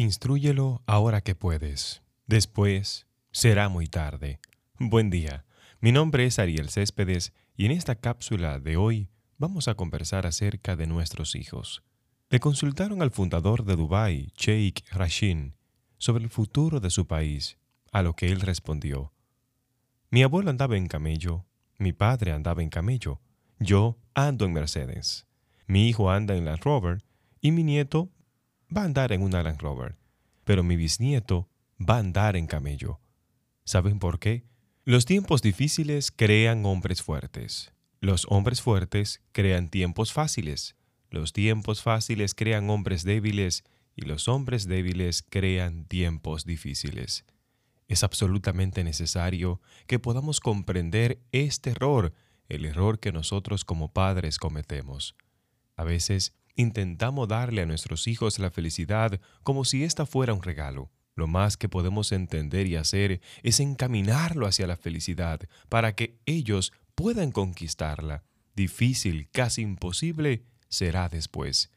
Instrúyelo ahora que puedes. Después será muy tarde. Buen día. Mi nombre es Ariel Céspedes y en esta cápsula de hoy vamos a conversar acerca de nuestros hijos. Le consultaron al fundador de Dubái, Sheikh Rashin, sobre el futuro de su país, a lo que él respondió. Mi abuelo andaba en camello, mi padre andaba en camello, yo ando en Mercedes, mi hijo anda en Land Rover y mi nieto va a andar en una Land Rover, pero mi bisnieto va a andar en camello. ¿Saben por qué? Los tiempos difíciles crean hombres fuertes. Los hombres fuertes crean tiempos fáciles. Los tiempos fáciles crean hombres débiles y los hombres débiles crean tiempos difíciles. Es absolutamente necesario que podamos comprender este error, el error que nosotros como padres cometemos. A veces Intentamos darle a nuestros hijos la felicidad como si ésta fuera un regalo. Lo más que podemos entender y hacer es encaminarlo hacia la felicidad para que ellos puedan conquistarla. Difícil, casi imposible, será después.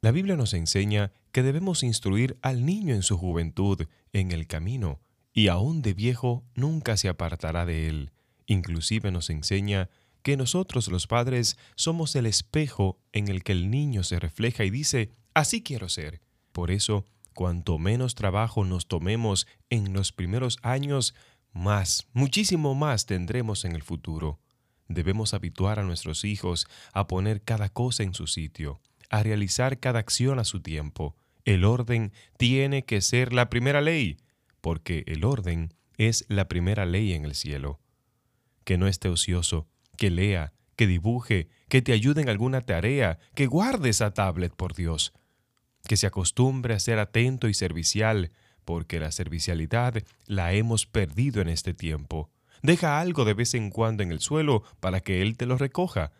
La Biblia nos enseña que debemos instruir al niño en su juventud en el camino, y aún de viejo nunca se apartará de él. Inclusive nos enseña que nosotros los padres somos el espejo en el que el niño se refleja y dice, así quiero ser. Por eso, cuanto menos trabajo nos tomemos en los primeros años, más, muchísimo más tendremos en el futuro. Debemos habituar a nuestros hijos a poner cada cosa en su sitio, a realizar cada acción a su tiempo. El orden tiene que ser la primera ley, porque el orden es la primera ley en el cielo. Que no esté ocioso, que lea, que dibuje, que te ayude en alguna tarea, que guarde esa tablet, por Dios. Que se acostumbre a ser atento y servicial, porque la servicialidad la hemos perdido en este tiempo. Deja algo de vez en cuando en el suelo para que Él te lo recoja.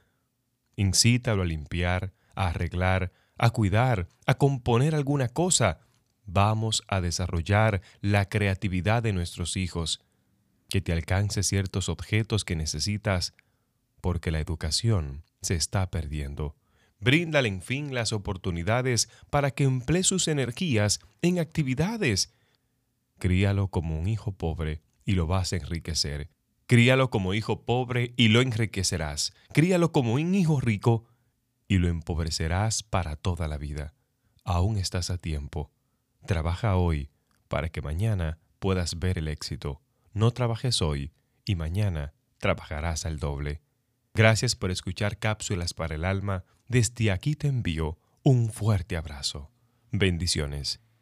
Incítalo a limpiar, a arreglar, a cuidar, a componer alguna cosa. Vamos a desarrollar la creatividad de nuestros hijos. Que te alcance ciertos objetos que necesitas porque la educación se está perdiendo. Bríndale, en fin, las oportunidades para que emplee sus energías en actividades. Críalo como un hijo pobre y lo vas a enriquecer. Críalo como hijo pobre y lo enriquecerás. Críalo como un hijo rico y lo empobrecerás para toda la vida. Aún estás a tiempo. Trabaja hoy para que mañana puedas ver el éxito. No trabajes hoy y mañana trabajarás al doble. Gracias por escuchar Cápsulas para el Alma. Desde aquí te envío un fuerte abrazo. Bendiciones.